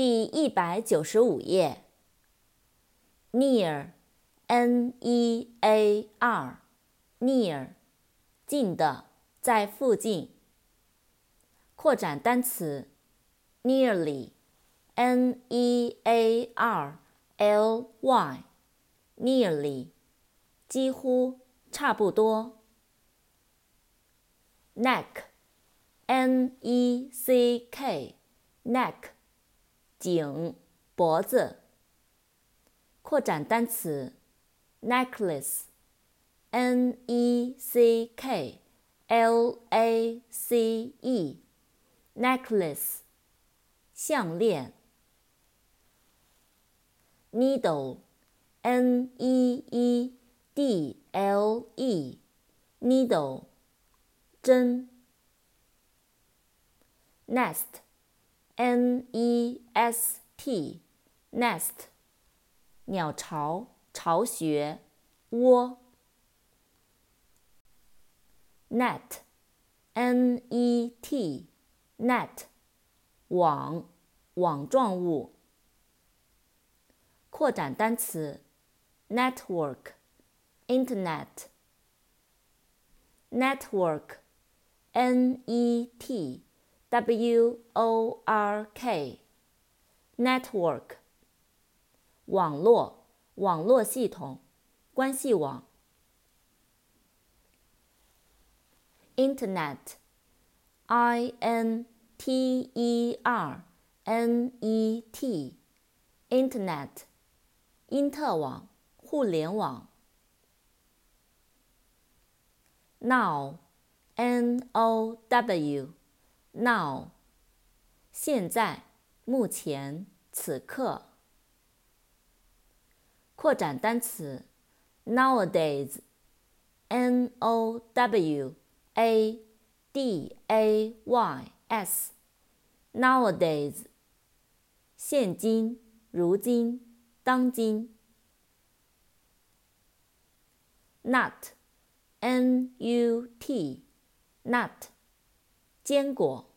第一百九十五页。near，n-e-a-r，near，近的，在附近。扩展单词，nearly，n-e-a-r-l-y，nearly，几乎，差不多。neck，n-e-c-k，neck，颈，脖子。扩展单词，necklace，n-e-c-k-l-a-c-e，necklace，项链。needle，n-e-e-d-l-e，needle，针。nest N E S T NEST 鸟巢巢穴窝 NET N E T NET 网网状物扩展单词 network internet network N E T。，network，internet，n-e-t-w-o-r-k，network。网络、网络系统、关系网。Internet，I-N-T-E-R-N-E-T，Internet，因特网、互联网。 Now，N-O-W，Now，现在、目前、此刻。扩展单词，nowadays，n o w a d a y s，nowadays，现今、如今、当今。nut，n u t，nut， 坚果。